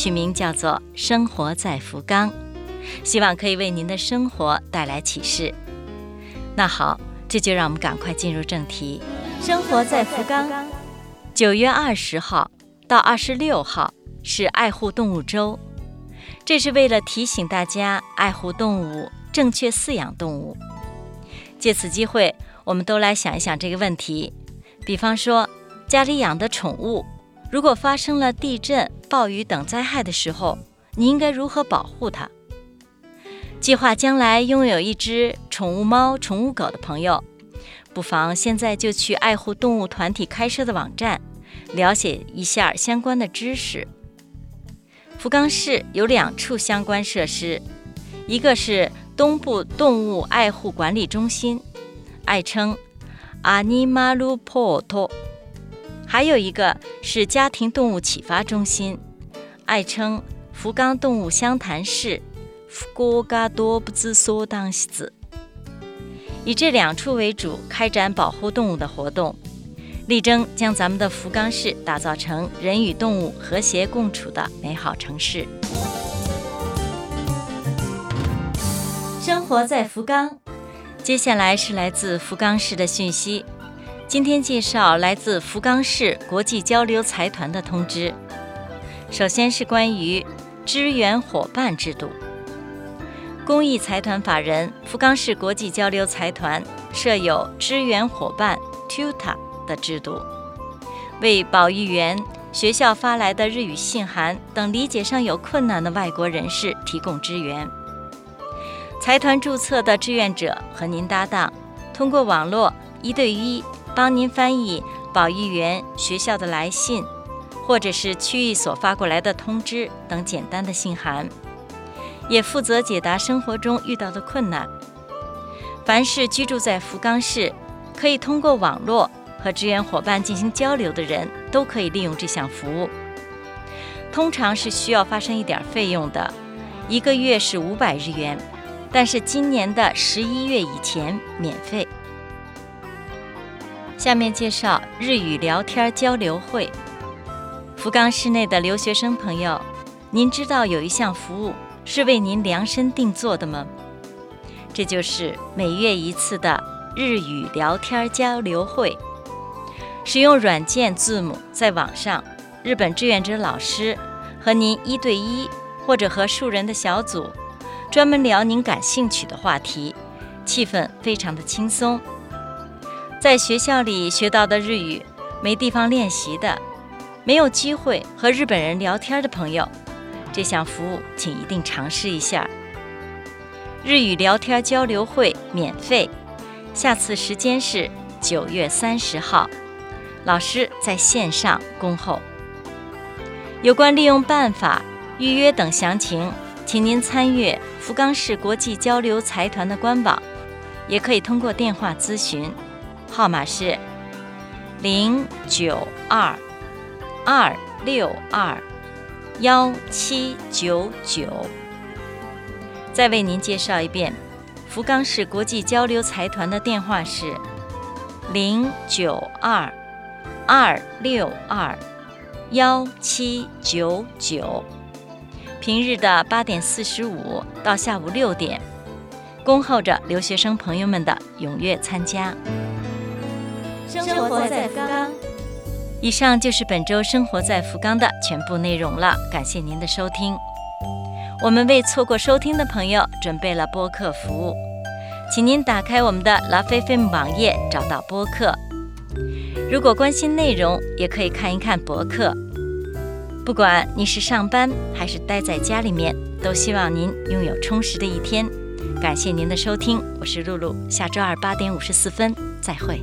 取名叫做《生活在福冈》，希望可以为您的生活带来启示。那好，这就让我们赶快进入正题。生活在福冈，九月二十号到二十六号是爱护动物周，这是为了提醒大家爱护动物，正确饲养动物。借此机会，我们都来想一想这个问题，比方说。家里养的宠物，如果发生了地震、暴雨等灾害的时候，你应该如何保护它？计划将来拥有一只宠物猫、宠物狗的朋友，不妨现在就去爱护动物团体开设的网站，了解一下相关的知识。福冈市有两处相关设施，一个是东部动物爱护管理中心，爱称 Animal Port。还有一个是家庭动物启发中心，爱称福冈动物湘潭市，福冈多不自所当西子，以这两处为主开展保护动物的活动，力争将咱们的福冈市打造成人与动物和谐共处的美好城市。生活在福冈，接下来是来自福冈市的讯息。今天介绍来自福冈市国际交流财团的通知。首先是关于支援伙伴制度。公益财团法人福冈市国际交流财团设有支援伙伴 （Tuta） 的制度，为保育员、学校发来的日语信函等理解上有困难的外国人士提供支援。财团注册的志愿者和您搭档，通过网络一对一。帮您翻译保育员、学校的来信，或者是区域所发过来的通知等简单的信函，也负责解答生活中遇到的困难。凡是居住在福冈市，可以通过网络和支援伙伴进行交流的人，都可以利用这项服务。通常是需要发生一点费用的，一个月是五百日元，但是今年的十一月以前免费。下面介绍日语聊天交流会。福冈市内的留学生朋友，您知道有一项服务是为您量身定做的吗？这就是每月一次的日语聊天交流会。使用软件 Zoom，在网上，日本志愿者老师和您一对一，或者和数人的小组，专门聊您感兴趣的话题，气氛非常的轻松。在学校里学到的日语，没地方练习的，没有机会和日本人聊天的朋友，这项服务请一定尝试一下。日语聊天交流会免费，下次时间是九月三十号，老师在线上恭候。有关利用办法、预约等详情，请您参阅福冈市国际交流财团的官网，也可以通过电话咨询。号码是零九二二六二幺七九九。再为您介绍一遍，福冈市国际交流财团的电话是零九二二六二幺七九九。平日的八点四十五到下午六点，恭候着留学生朋友们的踊跃参加。生活在福冈。以上就是本周生活在福冈的全部内容了，感谢您的收听。我们为错过收听的朋友准备了播客服务，请您打开我们的 La Fe Fem 网页，找到播客。如果关心内容，也可以看一看博客。不管你是上班还是待在家里面，都希望您拥有充实的一天。感谢您的收听，我是露露，下周二八点五十四分再会。